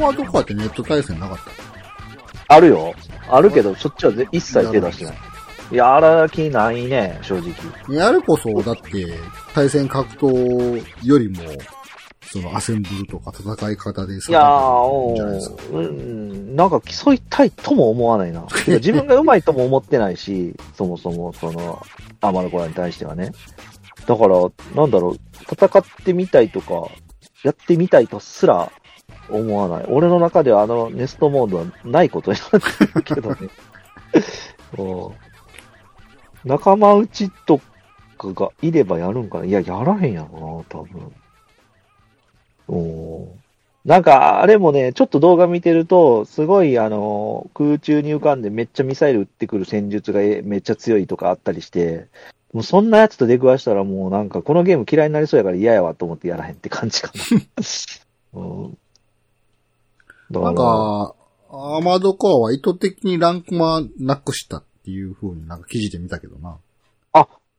アーマードコアってネット対戦なかった？あるよ。あるけど、そっちはぜ一切手出してない。やら気ないね、正直。やるこそ、だって、対戦格闘よりも、そのアセンブルとか戦い方でいやー。うん、なんか競いたいとも思わないな。自分が上手いとも思ってないし、そもそも、その、アマルコラに対してはね。だから、なんだろう、戦ってみたいとか、やってみたいとすら思わない。俺の中ではあのネストモードはないことになってるけどね。うん仲間内とかがいればやるんかないや、やらへんやろな、多分。おーなんか、あれもね、ちょっと動画見てると、すごい、あの、空中に浮かんでめっちゃミサイル撃ってくる戦術がえめっちゃ強いとかあったりして、もうそんなやつと出くわしたらもうなんかこのゲーム嫌いになりそうやから嫌やわと思ってやらへんって感じかな。うん、だなんか、アーマードコアは意図的にランクマなくしたっていう風になんか記事で見たけどな。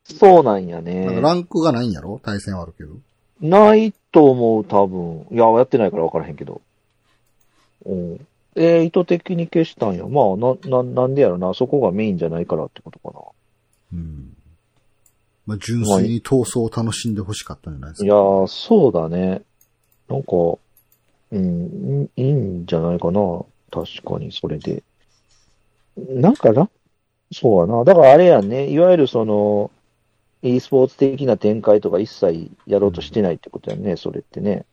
そうなんやなんかね。ランクがないんやろ？対戦はあるけど。ないと思う、多分。いや、やってないから分からへんけど。うん。えー意図的に消したんや。まあ、な、な、なんでやろな。そこがメインじゃないからってことかな。うん。まあ、純粋に闘争を楽しんで欲しかったんじゃないですか。いやー、そうだね。なんか、うん、いいいんじゃないかな。確かに、それで。なんかな、そうやな。だからあれやんね。いわゆるその、e スポーツ的な展開とか一切やろうとしてないってことやんね、それってね。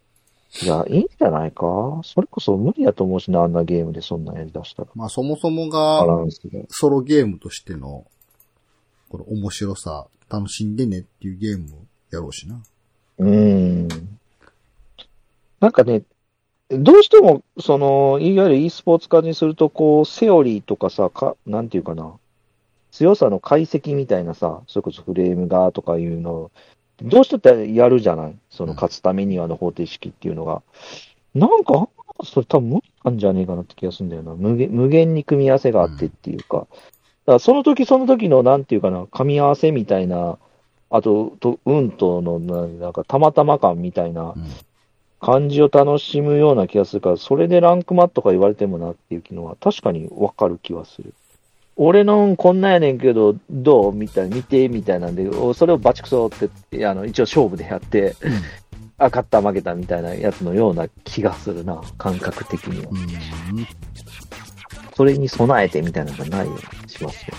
いや、いいんじゃないかそれこそ無理やと思うしな、あんなゲームでそんなんやりだしたら。まあ、そもそもバが。ソロゲームとしての、この面白さ、楽しんでねっていうゲームをやろうしな。うーん。なんかね、どうしても、その、いわゆる e スポーツ化にすると、こう、セオリーとかさ、か、なんていうかな、強さの解析みたいなさ、それこそフレームがとかいうのを、どうしてってやるじゃない？その勝つためにはの方程式っていうのが。なんか、それ多分無理なんじゃねえかなって気がするんだよな。無限、無限に組み合わせがあってっていうか。だからその時その時の、なんていうかな、噛み合わせみたいな、あと、と運とのな、なんか、たまたま感みたいなうん。感じを楽しむような気がするから、それでランクマットか言われてもなっていうのは確かにわかる気はする。俺のんこんなんやねんけど、どうみたいな、見て、みたいなんで、おそれをバチクソって、あの、一応勝負でやって、あ、勝った負けたみたいなやつのような気がするな、感覚的にはう。ん。それに備えてみたいなのがないようにしますよ。